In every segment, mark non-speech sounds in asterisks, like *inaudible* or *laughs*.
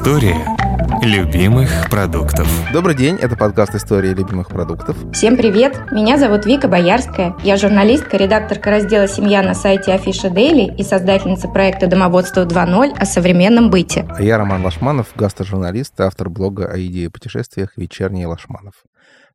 История любимых продуктов. Добрый день, это подкаст «История любимых продуктов». Всем привет, меня зовут Вика Боярская. Я журналистка, редакторка раздела «Семья» на сайте Афиша Дейли и создательница проекта «Домоводство 2.0» о современном быте. А я Роман Лашманов, гастрожурналист, автор блога о идее путешествиях «Вечерний Лашманов».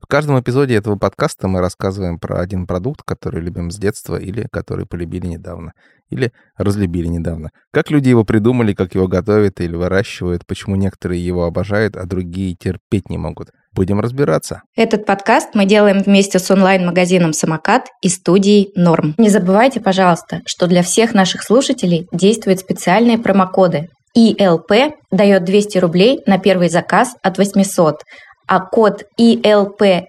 В каждом эпизоде этого подкаста мы рассказываем про один продукт, который любим с детства или который полюбили недавно. Или разлюбили недавно. Как люди его придумали, как его готовят или выращивают, почему некоторые его обожают, а другие терпеть не могут. Будем разбираться. Этот подкаст мы делаем вместе с онлайн-магазином «Самокат» и студией «Норм». Не забывайте, пожалуйста, что для всех наших слушателей действуют специальные промокоды. ИЛП дает 200 рублей на первый заказ от 800, а код ИЛПСМКТ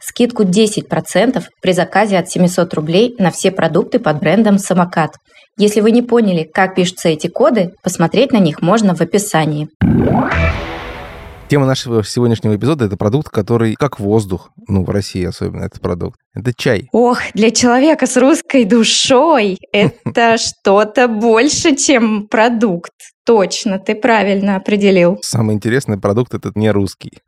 скидку 10% при заказе от 700 рублей на все продукты под брендом «Самокат». Если вы не поняли, как пишутся эти коды, посмотреть на них можно в описании. Тема нашего сегодняшнего эпизода — это продукт, который как воздух, ну, в России особенно этот продукт. Это чай. Ох, для человека с русской душой *laughs* это что-то больше, чем продукт. Точно, ты правильно определил. Самый интересный продукт этот не русский.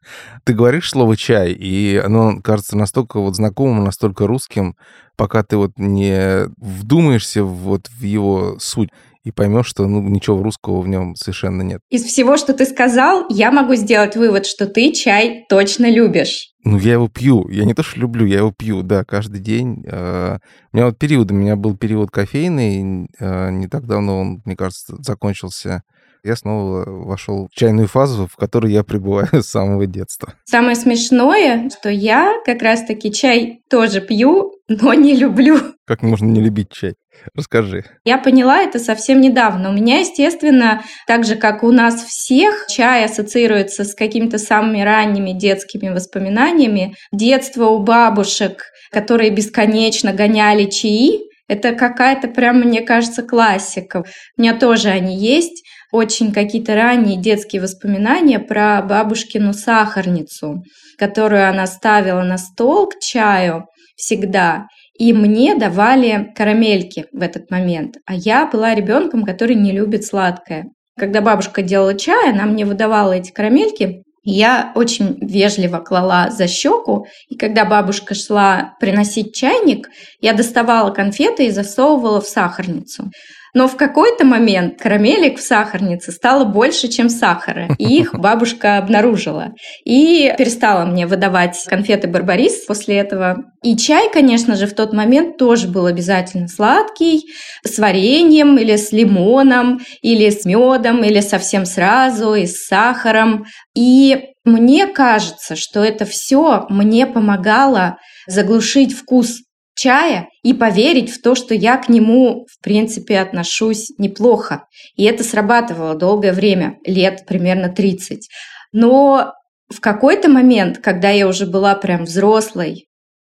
Ты говоришь слово чай, и оно кажется настолько вот знакомым, настолько русским, пока ты вот не вдумаешься вот в его суть и поймешь, что ну, ничего русского в нем совершенно нет. Из всего, что ты сказал, я могу сделать вывод, что ты чай точно любишь. Ну, я его пью. Я не то, что люблю, я его пью, да, каждый день. А, у меня вот период, у меня был период кофейный, а, не так давно он, мне кажется, закончился. Я снова вошел в чайную фазу, в которой я пребываю *laughs* с самого детства. Самое смешное, что я как раз-таки чай тоже пью, но не люблю. Как можно не любить чай? Расскажи. Я поняла это совсем недавно. У меня, естественно, так же, как у нас всех, чай ассоциируется с какими-то самыми ранними детскими воспоминаниями. Детство у бабушек, которые бесконечно гоняли чаи, это какая-то прям, мне кажется, классика. У меня тоже они есть. Очень какие-то ранние детские воспоминания про бабушкину сахарницу, которую она ставила на стол к чаю всегда. И мне давали карамельки в этот момент. А я была ребенком, который не любит сладкое. Когда бабушка делала чай, она мне выдавала эти карамельки. Я очень вежливо клала за щеку, и когда бабушка шла приносить чайник, я доставала конфеты и засовывала в сахарницу. Но в какой-то момент карамелек в сахарнице стало больше, чем сахара. И *laughs* их бабушка обнаружила. И перестала мне выдавать конфеты Барбарис после этого. И чай, конечно же, в тот момент тоже был обязательно сладкий, с вареньем или с лимоном, или с медом, или совсем сразу, и с сахаром. И мне кажется, что это все мне помогало заглушить вкус чая и поверить в то, что я к нему, в принципе, отношусь неплохо. И это срабатывало долгое время, лет примерно 30. Но в какой-то момент, когда я уже была прям взрослой,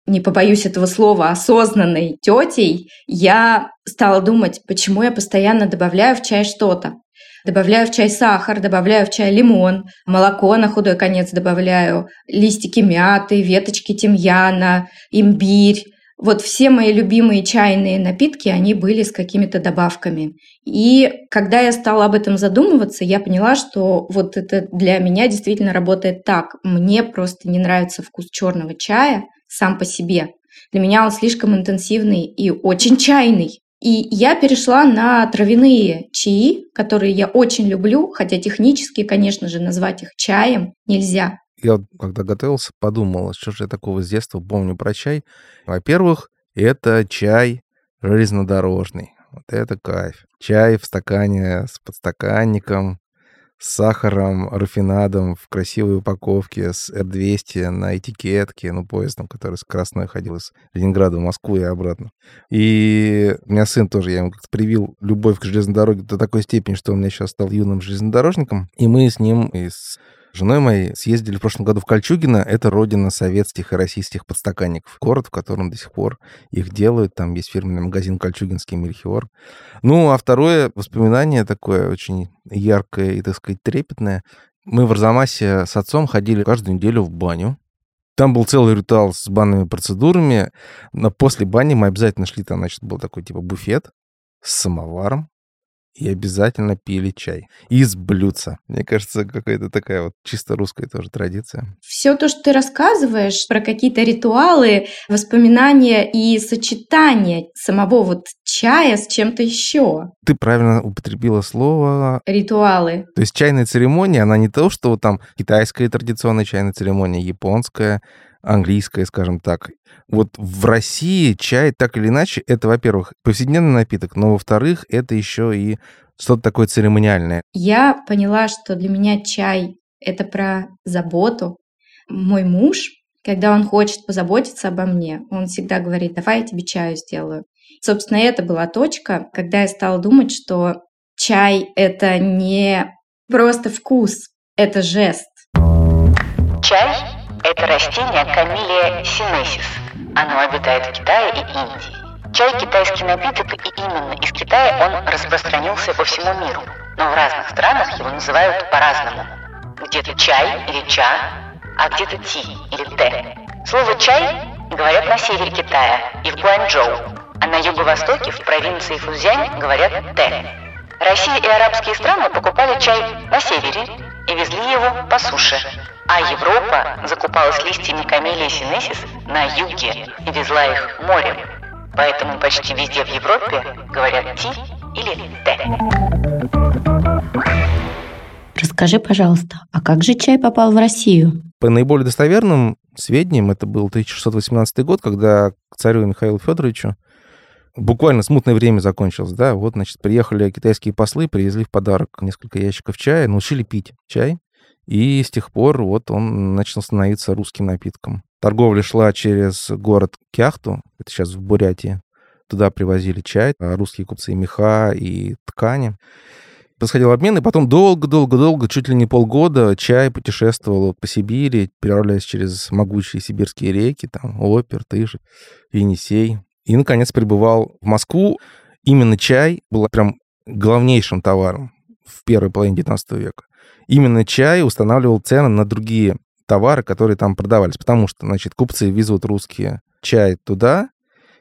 не побоюсь этого слова, осознанной тетей, я стала думать, почему я постоянно добавляю в чай что-то. Добавляю в чай сахар, добавляю в чай лимон, молоко на худой конец добавляю, листики мяты, веточки тимьяна, имбирь, вот все мои любимые чайные напитки, они были с какими-то добавками. И когда я стала об этом задумываться, я поняла, что вот это для меня действительно работает так. Мне просто не нравится вкус черного чая сам по себе. Для меня он слишком интенсивный и очень чайный. И я перешла на травяные чаи, которые я очень люблю, хотя технически, конечно же, назвать их чаем нельзя я когда готовился, подумал, что же я такого с детства помню про чай. Во-первых, это чай железнодорожный. Вот это кайф. Чай в стакане с подстаканником, с сахаром, рафинадом в красивой упаковке, с R200 на этикетке, ну, поездом, который с Красной ходил из Ленинграда в Москву и обратно. И у меня сын тоже, я ему как-то привил любовь к железной дороге до такой степени, что он меня сейчас стал юным железнодорожником. И мы с ним из женой моей съездили в прошлом году в Кольчугино. Это родина советских и российских подстаканников. Город, в котором до сих пор их делают. Там есть фирменный магазин «Кольчугинский Мельхиор». Ну, а второе воспоминание такое очень яркое и, так сказать, трепетное. Мы в Арзамасе с отцом ходили каждую неделю в баню. Там был целый ритуал с банными процедурами. Но после бани мы обязательно шли, там, значит, был такой типа буфет с самоваром. И обязательно пили чай. Из блюдца. Мне кажется, какая-то такая вот чисто русская тоже традиция. Все то, что ты рассказываешь про какие-то ритуалы, воспоминания и сочетание самого вот чая с чем-то еще. Ты правильно употребила слово... Ритуалы. То есть чайная церемония, она не то, что вот там китайская традиционная чайная церемония, японская, английская, скажем так. Вот в России чай так или иначе, это, во-первых, повседневный напиток, но, во-вторых, это еще и что-то такое церемониальное. Я поняла, что для меня чай — это про заботу. Мой муж, когда он хочет позаботиться обо мне, он всегда говорит, давай я тебе чаю сделаю. Собственно, это была точка, когда я стала думать, что чай — это не просто вкус, это жест. Чай – это растение камелия синесис. Оно обитает в Китае и Индии. Чай – китайский напиток, и именно из Китая он распространился по всему миру. Но в разных странах его называют по-разному. Где-то чай или ча, а где-то ти или те. Слово «чай» говорят на севере Китая и в Гуанчжоу, а на юго-востоке, в провинции Фузянь, говорят «те». Россия и арабские страны покупали чай на севере и везли его по суше, а Европа закупалась листьями камелии синесис на юге и везла их морем. Поэтому почти везде в Европе говорят «ти» или «те». Расскажи, пожалуйста, а как же чай попал в Россию? По наиболее достоверным сведениям, это был 1618 год, когда к царю Михаилу Федоровичу буквально смутное время закончилось, да, вот, значит, приехали китайские послы, привезли в подарок несколько ящиков чая, научили пить чай, и с тех пор вот он начал становиться русским напитком. Торговля шла через город Кяхту, это сейчас в Бурятии. Туда привозили чай, а русские купцы меха и ткани. Происходил обмен, и потом долго-долго-долго, чуть ли не полгода, чай путешествовал по Сибири, переправляясь через могучие сибирские реки, там, Опер, Тыш, Енисей. И, наконец, прибывал в Москву. Именно чай был прям главнейшим товаром в первой половине 19 века. Именно чай устанавливал цены на другие товары, которые там продавались, потому что, значит, купцы везут русские чай туда,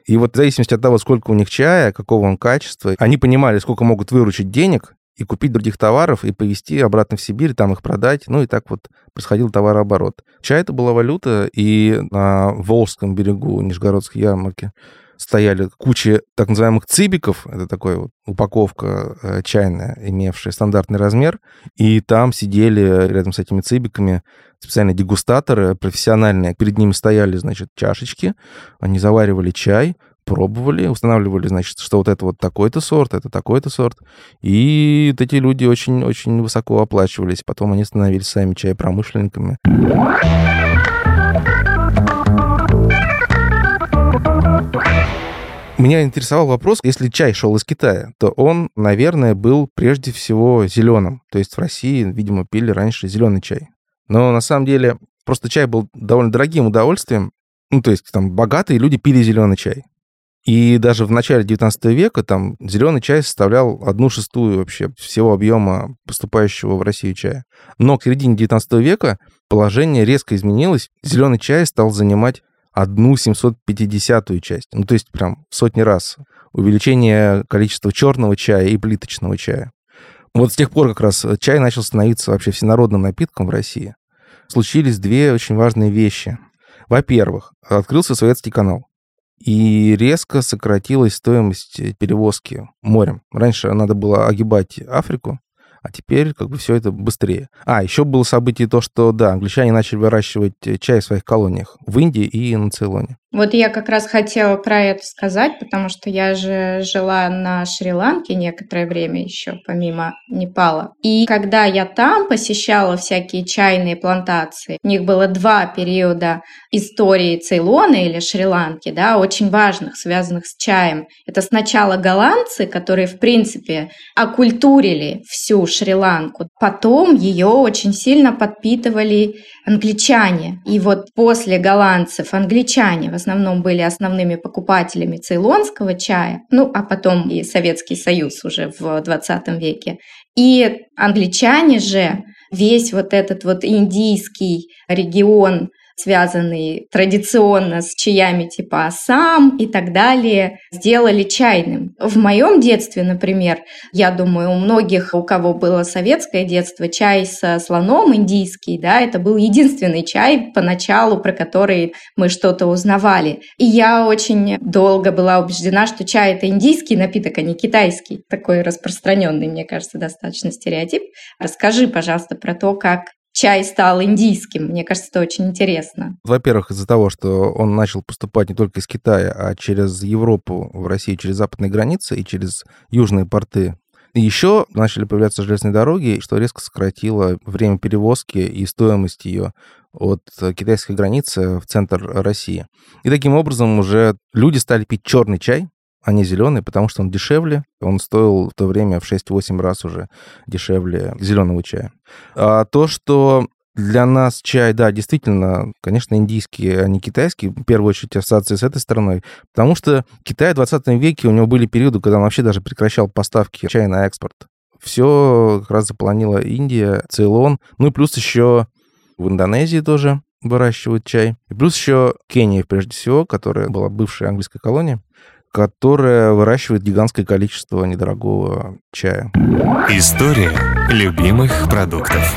и вот в зависимости от того, сколько у них чая, какого он качества, они понимали, сколько могут выручить денег и купить других товаров, и повезти обратно в Сибирь, там их продать. Ну и так вот происходил товарооборот. Чай это была валюта, и на Волжском берегу Нижегородской ярмарки стояли куча так называемых цибиков, это такая вот упаковка э, чайная, имевшая стандартный размер, и там сидели рядом с этими цибиками специальные дегустаторы профессиональные, перед ними стояли, значит, чашечки, они заваривали чай, пробовали, устанавливали, значит, что вот это вот такой-то сорт, это такой-то сорт. И вот эти люди очень-очень высоко оплачивались. Потом они становились сами чай-промышленниками. Меня интересовал вопрос, если чай шел из Китая, то он, наверное, был прежде всего зеленым. То есть в России, видимо, пили раньше зеленый чай. Но на самом деле просто чай был довольно дорогим удовольствием. Ну, то есть там богатые люди пили зеленый чай. И даже в начале 19 века там зеленый чай составлял одну шестую вообще всего объема поступающего в Россию чая. Но к середине 19 века положение резко изменилось. Зеленый чай стал занимать одну 750-ю часть. Ну, то есть прям сотни раз увеличение количества черного чая и плиточного чая. Вот с тех пор как раз чай начал становиться вообще всенародным напитком в России. Случились две очень важные вещи. Во-первых, открылся Советский канал. И резко сократилась стоимость перевозки морем. Раньше надо было огибать Африку, а теперь как бы все это быстрее. А, еще было событие то, что, да, англичане начали выращивать чай в своих колониях в Индии и на Цейлоне. Вот я как раз хотела про это сказать, потому что я же жила на Шри-Ланке некоторое время еще, помимо Непала. И когда я там посещала всякие чайные плантации, у них было два периода истории Цейлона или Шри-Ланки, да, очень важных, связанных с чаем. Это сначала голландцы, которые, в принципе, окультурили всю Шри-Ланку. Потом ее очень сильно подпитывали англичане. И вот после голландцев англичане основном были основными покупателями цейлонского чая, ну а потом и Советский Союз уже в 20 веке. И англичане же весь вот этот вот индийский регион связанный традиционно с чаями типа Ассам и так далее, сделали чайным. В моем детстве, например, я думаю, у многих, у кого было советское детство, чай со слоном индийский, да, это был единственный чай поначалу, про который мы что-то узнавали. И я очень долго была убеждена, что чай это индийский напиток, а не китайский. Такой распространенный, мне кажется, достаточно стереотип. Расскажи, пожалуйста, про то, как чай стал индийским. Мне кажется, это очень интересно. Во-первых, из-за того, что он начал поступать не только из Китая, а через Европу в Россию, через западные границы и через южные порты. И еще начали появляться железные дороги, что резко сократило время перевозки и стоимость ее от китайской границы в центр России. И таким образом уже люди стали пить черный чай, не зеленый, потому что он дешевле. Он стоил в то время в 6-8 раз уже дешевле зеленого чая. А то, что для нас чай, да, действительно, конечно, индийский, а не китайский, в первую очередь ассоциации с этой стороной, потому что Китай в 20 веке, у него были периоды, когда он вообще даже прекращал поставки чая на экспорт. Все как раз заполонила Индия, Цейлон, ну и плюс еще в Индонезии тоже выращивают чай. И плюс еще Кения, прежде всего, которая была бывшей английской колонией которая выращивает гигантское количество недорогого чая. История любимых продуктов.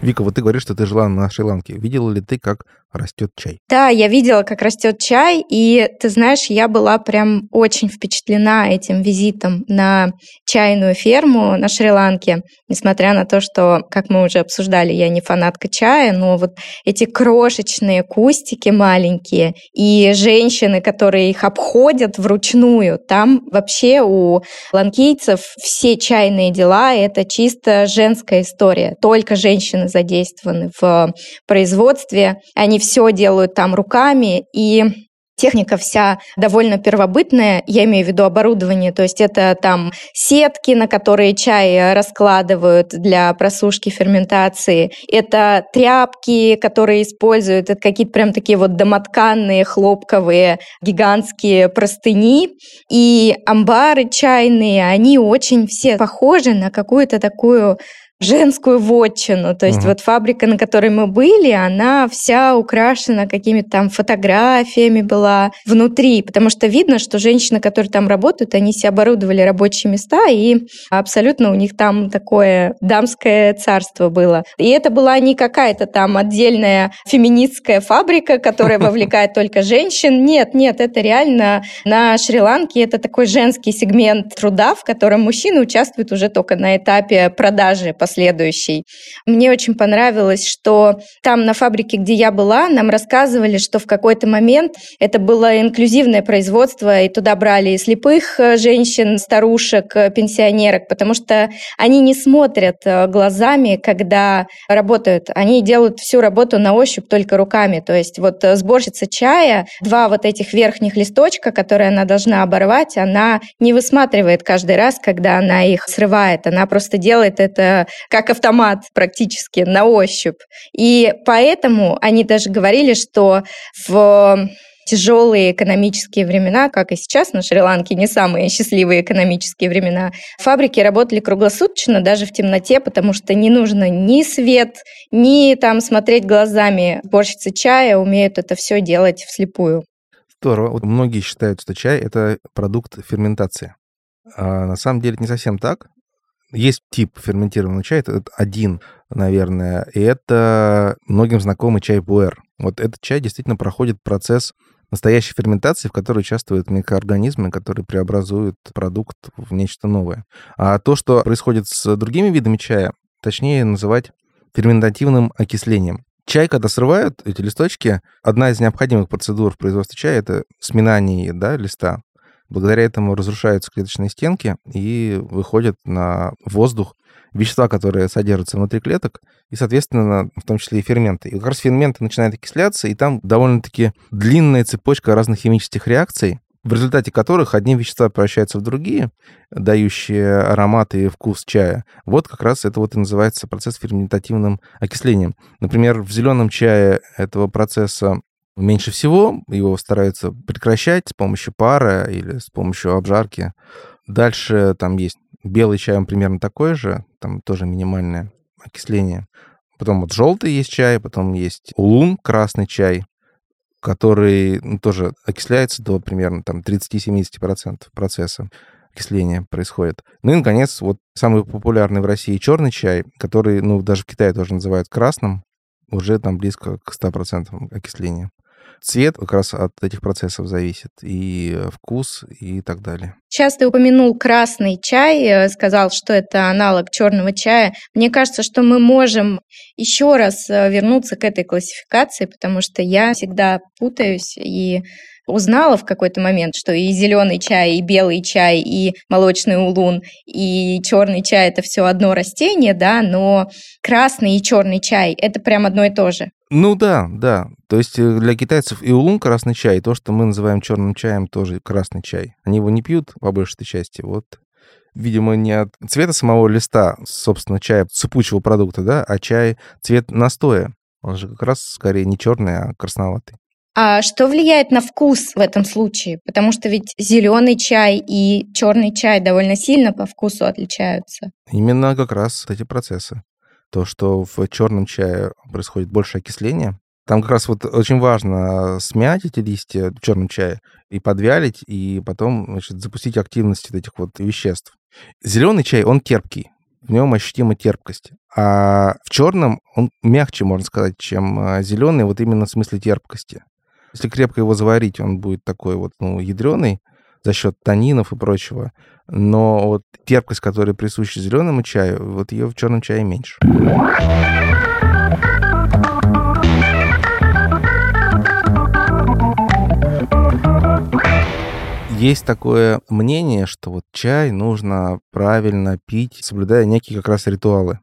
Вика, вот ты говоришь, что ты жила на Шри-Ланке. Видела ли ты, как растет чай? Да, я видела, как растет чай, и ты знаешь, я была прям очень впечатлена этим визитом на чайную ферму на Шри-Ланке, несмотря на то, что, как мы уже обсуждали, я не фанатка чая, но вот эти крошечные кустики маленькие и женщины, которые их обходят вручную, там вообще у ланкийцев все чайные дела — это чисто женская история, только женщины задействованы в производстве, они все делают там руками, и Техника вся довольно первобытная, я имею в виду оборудование, то есть это там сетки, на которые чай раскладывают для просушки, ферментации, это тряпки, которые используют, это какие-то прям такие вот домотканные, хлопковые, гигантские простыни, и амбары чайные, они очень все похожи на какую-то такую женскую вотчину. То есть угу. вот фабрика, на которой мы были, она вся украшена какими-то там фотографиями была внутри, потому что видно, что женщины, которые там работают, они себе оборудовали рабочие места, и абсолютно у них там такое дамское царство было. И это была не какая-то там отдельная феминистская фабрика, которая *laughs* вовлекает только женщин. Нет, нет, это реально на Шри-Ланке это такой женский сегмент труда, в котором мужчины участвуют уже только на этапе продажи последующий. Мне очень понравилось, что там на фабрике, где я была, нам рассказывали, что в какой-то момент это было инклюзивное производство, и туда брали и слепых э, женщин, старушек, э, пенсионерок, потому что они не смотрят э, глазами, когда работают. Они делают всю работу на ощупь только руками. То есть вот сборщица чая, два вот этих верхних листочка, которые она должна оборвать, она не высматривает каждый раз, когда она их срывает. Она просто делает это как автомат практически на ощупь. И поэтому они даже говорили, что в тяжелые экономические времена, как и сейчас на Шри-Ланке, не самые счастливые экономические времена, фабрики работали круглосуточно, даже в темноте, потому что не нужно ни свет, ни там смотреть глазами. Борщицы чая умеют это все делать вслепую. Здорово. Вот многие считают, что чай — это продукт ферментации. А на самом деле это не совсем так. Есть тип ферментированного чая, это один, наверное, и это многим знакомый чай пуэр. Вот этот чай действительно проходит процесс настоящей ферментации, в которой участвуют микроорганизмы, которые преобразуют продукт в нечто новое. А то, что происходит с другими видами чая, точнее называть ферментативным окислением. Чай, когда срывают эти листочки, одна из необходимых процедур в производстве чая — это сминание да, листа. Благодаря этому разрушаются клеточные стенки и выходят на воздух вещества, которые содержатся внутри клеток, и, соответственно, в том числе и ферменты. И как раз ферменты начинают окисляться, и там довольно-таки длинная цепочка разных химических реакций, в результате которых одни вещества превращаются в другие, дающие аромат и вкус чая. Вот как раз это вот и называется процесс ферментативным окислением. Например, в зеленом чае этого процесса Меньше всего его стараются прекращать с помощью пара или с помощью обжарки. Дальше там есть белый чай, он примерно такой же, там тоже минимальное окисление. Потом вот желтый есть чай, потом есть улун, красный чай, который ну, тоже окисляется до примерно там 30-70% процесса окисления происходит. Ну и, наконец, вот самый популярный в России черный чай, который, ну, даже в Китае тоже называют красным, уже там близко к 100% окисления. Цвет как раз от этих процессов зависит, и э, вкус, и так далее. Сейчас ты упомянул красный чай, э, сказал, что это аналог черного чая. Мне кажется, что мы можем еще раз э, вернуться к этой классификации, потому что я всегда путаюсь и узнала в какой-то момент, что и зеленый чай, и белый чай, и молочный улун, и черный чай это все одно растение, да, но красный и черный чай это прям одно и то же. Ну да, да. То есть э, для китайцев и улун красный чай, то, что мы называем черным чаем, тоже красный чай. Они его не пьют по большей части. Вот видимо, не от цвета самого листа, собственно, чая, цепучего продукта, да, а чай цвет настоя. Он же как раз скорее не черный, а красноватый. А что влияет на вкус в этом случае? Потому что ведь зеленый чай и черный чай довольно сильно по вкусу отличаются. Именно как раз эти процессы. То, что в черном чае происходит больше окисления. Там как раз вот очень важно смять эти листья в черном и подвялить, и потом значит, запустить активность этих вот веществ. Зеленый чай, он терпкий, в нем ощутима терпкость. А в черном он мягче, можно сказать, чем а, зеленый, вот именно в смысле терпкости. Если крепко его заварить, он будет такой вот, ну, ядреный за счет танинов и прочего. Но вот терпкость, которая присуща зеленому чаю, вот ее в черном чае меньше. Есть такое мнение, что вот чай нужно правильно пить, соблюдая некие как раз ритуалы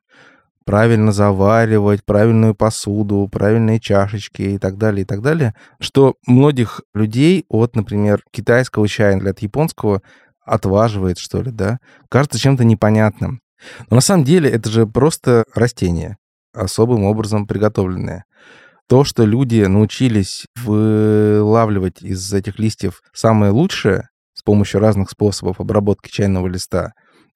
правильно заваривать, правильную посуду, правильные чашечки и так далее, и так далее, что многих людей от, например, китайского чая или от японского отваживает, что ли, да, кажется чем-то непонятным. Но на самом деле это же просто растение, особым образом приготовленное. То, что люди научились вылавливать из этих листьев самое лучшее с помощью разных способов обработки чайного листа,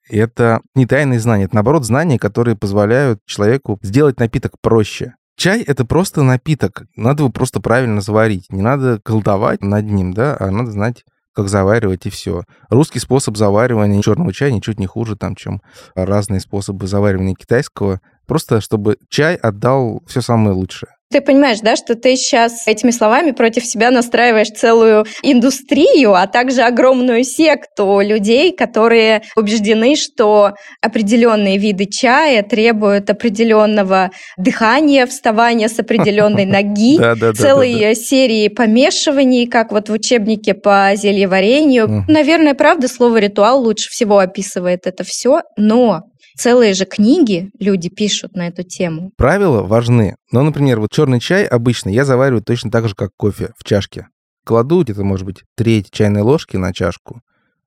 это не тайные знания, это, наоборот, знания, которые позволяют человеку сделать напиток проще. Чай — это просто напиток, надо его просто правильно заварить. Не надо колдовать над ним, да, а надо знать, как заваривать и все. Русский способ заваривания черного чая ничуть не хуже, там, чем разные способы заваривания китайского. Просто чтобы чай отдал все самое лучшее. Ты понимаешь, да, что ты сейчас этими словами против себя настраиваешь целую индустрию, а также огромную секту людей, которые убеждены, что определенные виды чая требуют определенного дыхания, вставания с определенной *laughs* ноги, целой серии помешиваний, как вот в учебнике по зельеварению. Наверное, правда, слово ритуал лучше всего описывает это все, но Целые же книги люди пишут на эту тему. Правила важны. Но, например, вот черный чай обычно я завариваю точно так же, как кофе в чашке. Кладу где-то, может быть, треть чайной ложки на чашку,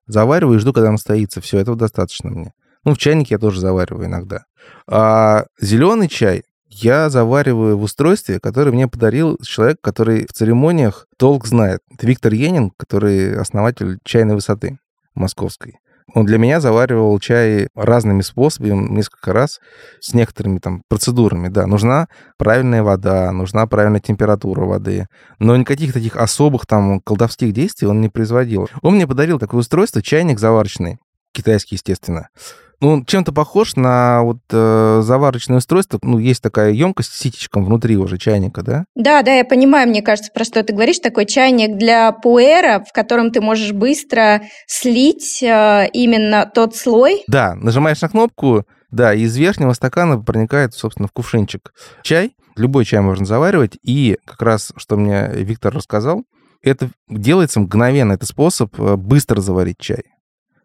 завариваю и жду, когда он стоится. Все, этого достаточно мне. Ну, в чайнике я тоже завариваю иногда. А зеленый чай я завариваю в устройстве, которое мне подарил человек, который в церемониях толк знает. Это Виктор Енин, который основатель чайной высоты московской. Он для меня заваривал чай разными способами, несколько раз, с некоторыми там процедурами, да. Нужна правильная вода, нужна правильная температура воды, но никаких таких особых там колдовских действий он не производил. Он мне подарил такое устройство, чайник заварочный, китайский, естественно. Ну, он чем-то похож на вот э, заварочное устройство. Ну, есть такая емкость с ситечком внутри уже чайника, да? Да, да, я понимаю, мне кажется, про что ты говоришь. Такой чайник для пуэра, в котором ты можешь быстро слить э, именно тот слой. Да, нажимаешь на кнопку, да, из верхнего стакана проникает, собственно, в кувшинчик чай. Любой чай можно заваривать. И как раз, что мне Виктор рассказал, это делается мгновенно. Это способ э, быстро заварить чай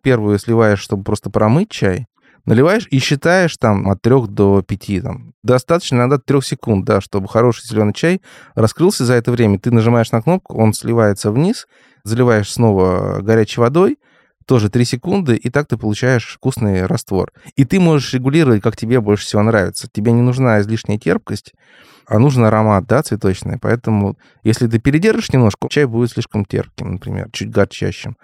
первую сливаешь, чтобы просто промыть чай, наливаешь и считаешь там от 3 до 5. Там. Достаточно иногда 3 секунд, да, чтобы хороший зеленый чай раскрылся за это время. Ты нажимаешь на кнопку, он сливается вниз, заливаешь снова горячей водой, тоже 3 секунды, и так ты получаешь вкусный раствор. И ты можешь регулировать, как тебе больше всего нравится. Тебе не нужна излишняя терпкость, а нужен аромат, да, цветочный. Поэтому, если ты передержишь немножко, чай будет слишком терпким, например, чуть горчащим.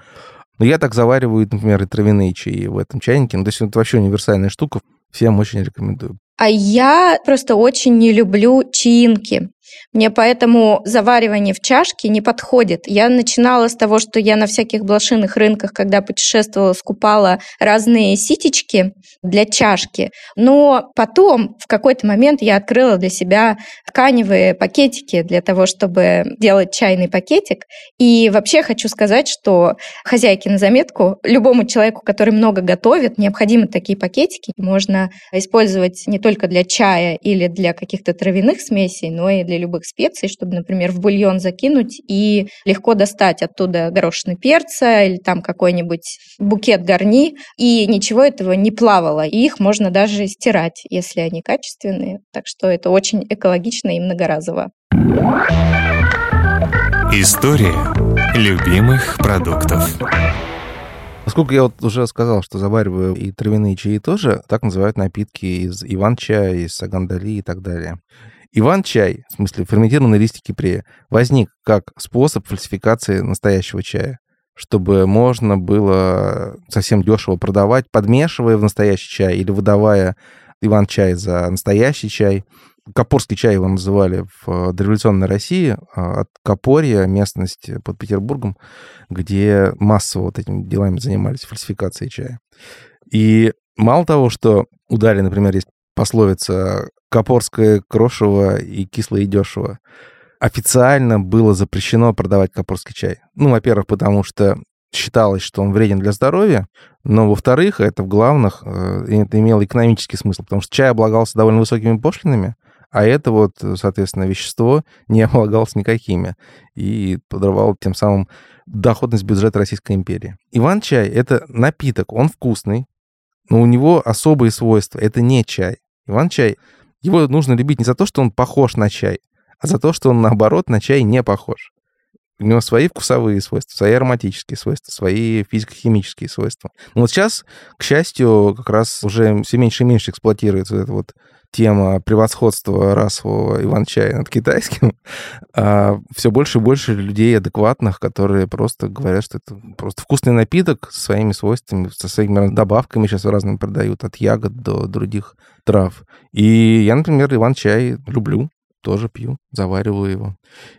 Но я так завариваю, например, и травяные чаи в этом чайнике. Ну, то есть это вообще универсальная штука. Всем очень рекомендую. А я просто очень не люблю чаинки. Мне поэтому заваривание в чашке не подходит. Я начинала с того, что я на всяких блошиных рынках, когда путешествовала, скупала разные ситечки для чашки. Но потом в какой-то момент я открыла для себя тканевые пакетики для того, чтобы делать чайный пакетик. И вообще хочу сказать, что хозяйки на заметку, любому человеку, который много готовит, необходимы такие пакетики. Можно использовать не только для чая или для каких-то травяных смесей, но и для любых специй, чтобы, например, в бульон закинуть и легко достать оттуда горошины перца или там какой-нибудь букет гарни, и ничего этого не плавало. И их можно даже стирать, если они качественные. Так что это очень экологично и многоразово. История любимых продуктов. Поскольку я вот уже сказал, что завариваю и травяные чаи тоже, так называют напитки из иван-чая, из сагандали и так далее. Иван-чай, в смысле ферментированные листики кипрея, возник как способ фальсификации настоящего чая, чтобы можно было совсем дешево продавать, подмешивая в настоящий чай или выдавая Иван-чай за настоящий чай. Копорский чай его называли в дореволюционной России, а, от Копорья, местности под Петербургом, где массово вот этими делами занимались, фальсификацией чая. И мало того, что у Дали, например, есть пословица «Копорское крошево и кислое и дешево», официально было запрещено продавать копорский чай. Ну, во-первых, потому что считалось, что он вреден для здоровья, но, во-вторых, это в главных, э, это имело экономический смысл, потому что чай облагался довольно высокими пошлинами, а это вот, соответственно, вещество не облагалось никакими и подрывало тем самым доходность бюджета Российской империи. Иван-чай — это напиток, он вкусный, но у него особые свойства. Это не чай. Иван-чай, его нужно любить не за то, что он похож на чай, а за то, что он, наоборот, на чай не похож. У него свои вкусовые свойства, свои ароматические свойства, свои физико-химические свойства. Но вот сейчас, к счастью, как раз уже все меньше и меньше эксплуатируется эта вот тема превосходства расового иван-чая над китайским. *laughs* А все больше и больше людей адекватных, которые просто говорят, что это просто вкусный напиток со своими свойствами, со своими добавками сейчас разными продают, от ягод до других трав. И я, например, иван-чай люблю тоже пью, завариваю его.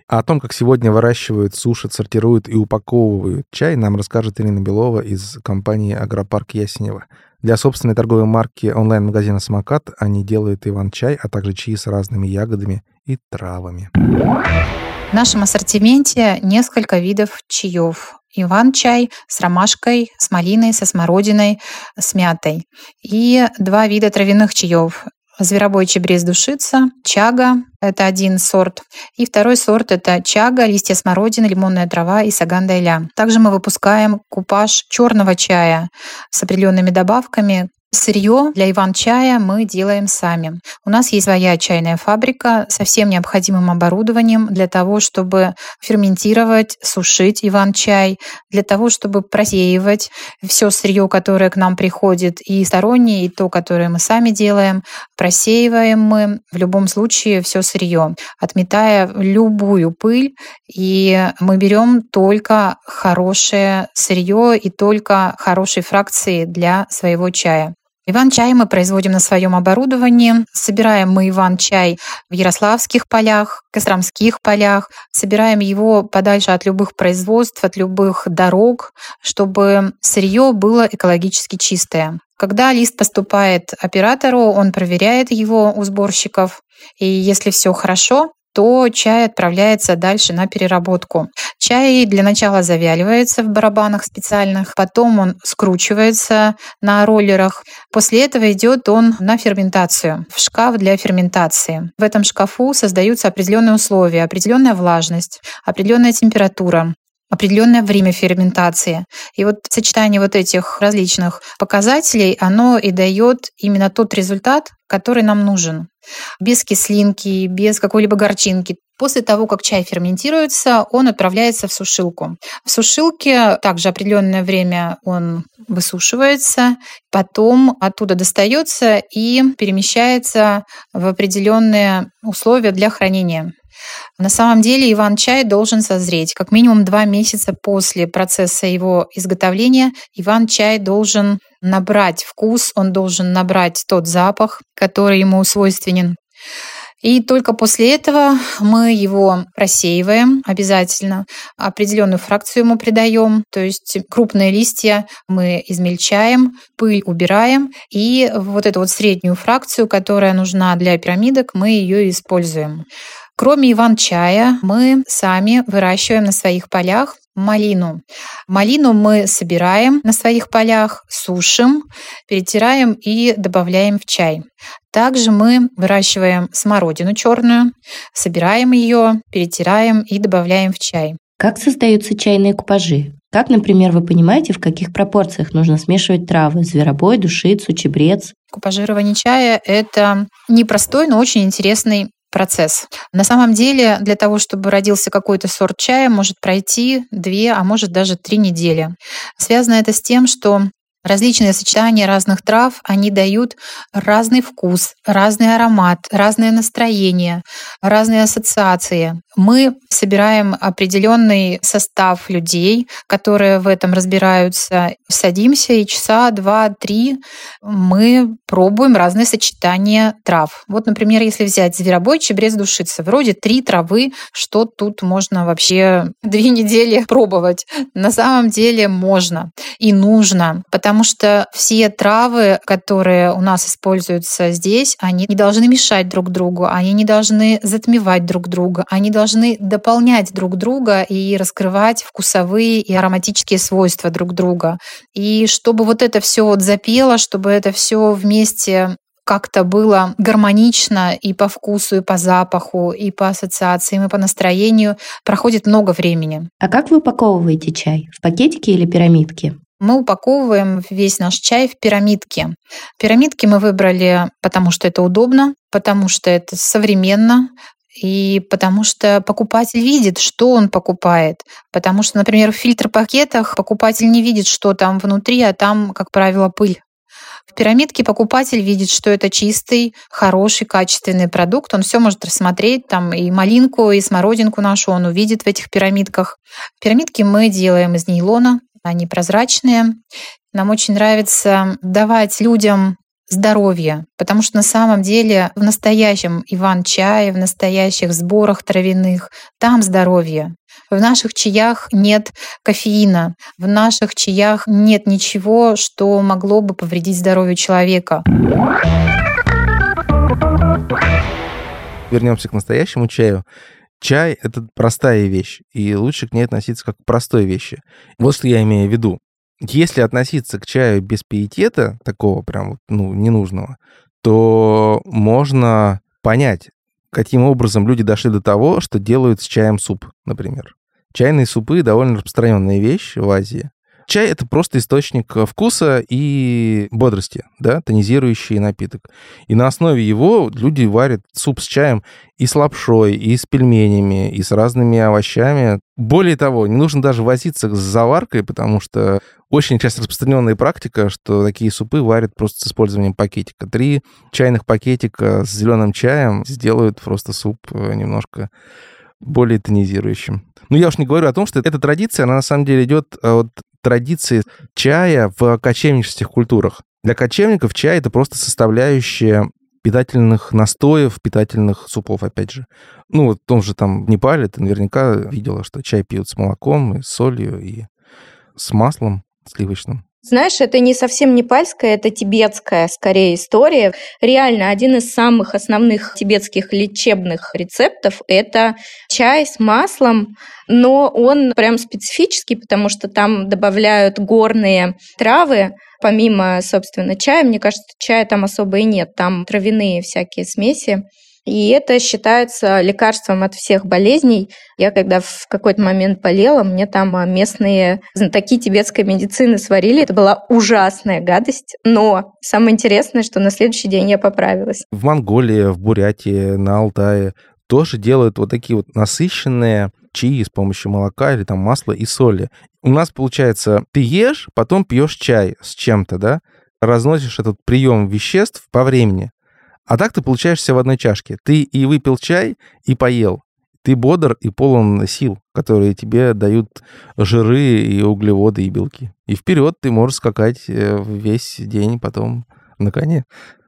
А о том, как сегодня выращивают, сушат, сортируют и упаковывают чай, нам расскажет Ирина Белова из компании «Агропарк Ясенева». Для собственной торговой марки онлайн-магазина «Самокат» они делают иван-чай, а также чаи с разными ягодами и травами. В нашем ассортименте несколько видов чаев. Иван-чай с ромашкой, с малиной, со смородиной, с мятой. И два вида травяных чаев. Зверобой чебрец душица, чага – это один сорт. И второй сорт – это чага, листья смородины, лимонная трава и саган дайля. Также мы выпускаем купаж черного чая с определенными добавками, Сырье для иван-чая мы делаем сами. У нас есть своя чайная фабрика со всем необходимым оборудованием для того, чтобы ферментировать, сушить иван-чай, для того, чтобы просеивать все сырье, которое к нам приходит, и стороннее, и то, которое мы сами делаем. Просеиваем мы в любом случае все сырье, отметая любую пыль, и мы берем только хорошее сырье и только хорошие фракции для своего чая. Иван-чай мы производим на своем оборудовании. Собираем мы Иван-чай в Ярославских полях, Костромских полях. Собираем его подальше от любых производств, от любых дорог, чтобы сырье было экологически чистое. Когда лист поступает оператору, он проверяет его у сборщиков. И если все хорошо, то чай отправляется дальше на переработку. Чай для начала завяливается в барабанах специальных, потом он скручивается на роллерах. После этого идет он на ферментацию, в шкаф для ферментации. В этом шкафу создаются определенные условия, определенная влажность, определенная температура определенное время ферментации. И вот сочетание вот этих различных показателей, оно и дает именно тот результат, который нам нужен. Без кислинки, без какой-либо горчинки. После того, как чай ферментируется, он отправляется в сушилку. В сушилке также определенное время он высушивается, потом оттуда достается и перемещается в определенные условия для хранения. На самом деле иван-чай должен созреть. Как минимум два месяца после процесса его изготовления иван-чай должен набрать вкус, он должен набрать тот запах, который ему свойственен. И только после этого мы его просеиваем обязательно, определенную фракцию ему придаем, то есть крупные листья мы измельчаем, пыль убираем, и вот эту вот среднюю фракцию, которая нужна для пирамидок, мы ее используем. Кроме иван-чая, мы сами выращиваем на своих полях малину. Малину мы собираем на своих полях, сушим, перетираем и добавляем в чай. Также мы выращиваем смородину черную, собираем ее, перетираем и добавляем в чай. Как создаются чайные купажи? Как, например, вы понимаете, в каких пропорциях нужно смешивать травы – зверобой, душицу, чебрец? Купажирование чая – это непростой, но очень интересный процесс. На самом деле, для того, чтобы родился какой-то сорт чая, может пройти две, а может даже три недели. Связано это с тем, что Различные сочетания разных трав, они дают разный вкус, разный аромат, разное настроение, разные ассоциации. Мы собираем определенный состав людей, которые в этом разбираются, садимся и часа два-три мы пробуем разные сочетания трав. Вот, например, если взять зверобой, чебрец, душица, вроде три травы, что тут можно вообще *laughs* две недели пробовать? На самом деле можно и нужно, потому потому что все травы, которые у нас используются здесь, они не должны мешать друг другу, они не должны затмевать друг друга, они должны дополнять друг друга и раскрывать вкусовые и ароматические свойства друг друга. И чтобы вот это все вот запело, чтобы это все вместе как-то было гармонично и по вкусу, и по запаху, и по ассоциациям, и по настроению, проходит много времени. А как вы упаковываете чай? В пакетике или пирамидке? Мы упаковываем весь наш чай в пирамидки. Пирамидки мы выбрали, потому что это удобно, потому что это современно, и потому что покупатель видит, что он покупает. Потому что, например, в фильтр-пакетах покупатель не видит, что там внутри, а там, как правило, пыль. В пирамидке покупатель видит, что это чистый, хороший, качественный продукт. Он все может рассмотреть, там и малинку, и смородинку нашу он увидит в этих пирамидках. Пирамидки мы делаем из нейлона, они прозрачные. Нам очень нравится давать людям здоровье, потому что на самом деле в настоящем иван-чае, в настоящих сборах травяных, там здоровье. В наших чаях нет кофеина, в наших чаях нет ничего, что могло бы повредить здоровью человека. Вернемся к настоящему чаю. Чай — это простая вещь, и лучше к ней относиться как к простой вещи. Вот что я имею в виду. Если относиться к чаю без пиетета, такого прям ну, ненужного, то можно понять, каким образом люди дошли до того, что делают с чаем суп, например. Чайные супы — довольно распространенная вещь в Азии. Чай — это просто источник э, вкуса и бодрости, да, тонизирующий напиток. И на основе его люди варят суп с чаем и с лапшой, и с пельменями, и с разными овощами. Более того, не нужно даже возиться с заваркой, потому что очень часто распространенная практика, что такие супы варят просто с использованием пакетика. Три чайных пакетика с зеленым чаем сделают просто суп э, немножко более тонизирующим. Ну, я уж не говорю о том, что эта традиция, она на самом деле идет э, от традиции чая в кочевнических культурах. Для кочевников чай — это просто составляющая питательных настоев, питательных супов, опять же. Ну, вот в том же там Непале ты наверняка видела, что чай пьют с молоком, и с солью, и с маслом сливочным. Знаешь, это не совсем непальская, это тибетская скорее история. Реально, один из самых основных тибетских лечебных рецептов – это чай с маслом, но он прям специфический, потому что там добавляют горные травы, помимо, собственно, чая. Мне кажется, чая там особо и нет, там травяные всякие смеси. И это считается лекарством от всех болезней. Я когда в какой-то момент болела, мне там а, местные знатоки тибетской медицины сварили. Это была ужасная гадость. Но самое интересное, что на следующий день я поправилась. В Монголии, в Бурятии, на Алтае тоже делают вот такие вот насыщенные чаи с помощью молока или там масла и соли. У нас получается, ты ешь, потом пьешь чай с чем-то, да, разносишь этот прием веществ по времени. А так ты получаешься в одной чашке. Ты и выпил чай, и поел. Ты бодр и полон сил, которые тебе дают жиры и углеводы и белки. И вперед ты можешь скакать э, весь день потом на коне.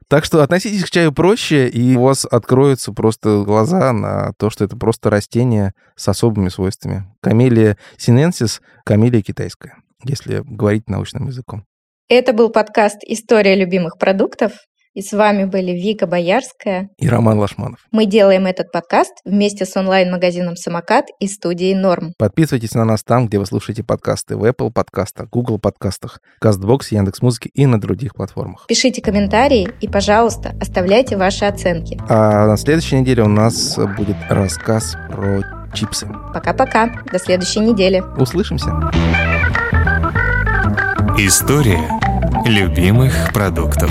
Так что относитесь к чаю проще, и у вас откроются просто глаза на то, что это просто растение с особыми свойствами. Камелия синенсис, камелия китайская, если говорить научным языком. Это был подкаст «История любимых продуктов». И с вами были Вика Боярская и Роман Лашманов. Мы делаем этот подкаст вместе с онлайн-магазином «Самокат» и студией «Норм». Подписывайтесь на нас там, где вы слушаете подкасты. В Apple подкастах, Google подкастах, CastBox, Яндекс.Музыке и на других платформах. Пишите комментарии и, пожалуйста, оставляйте ваши оценки. А на следующей неделе у нас будет рассказ про чипсы. Пока-пока. До следующей недели. Услышимся. История любимых продуктов.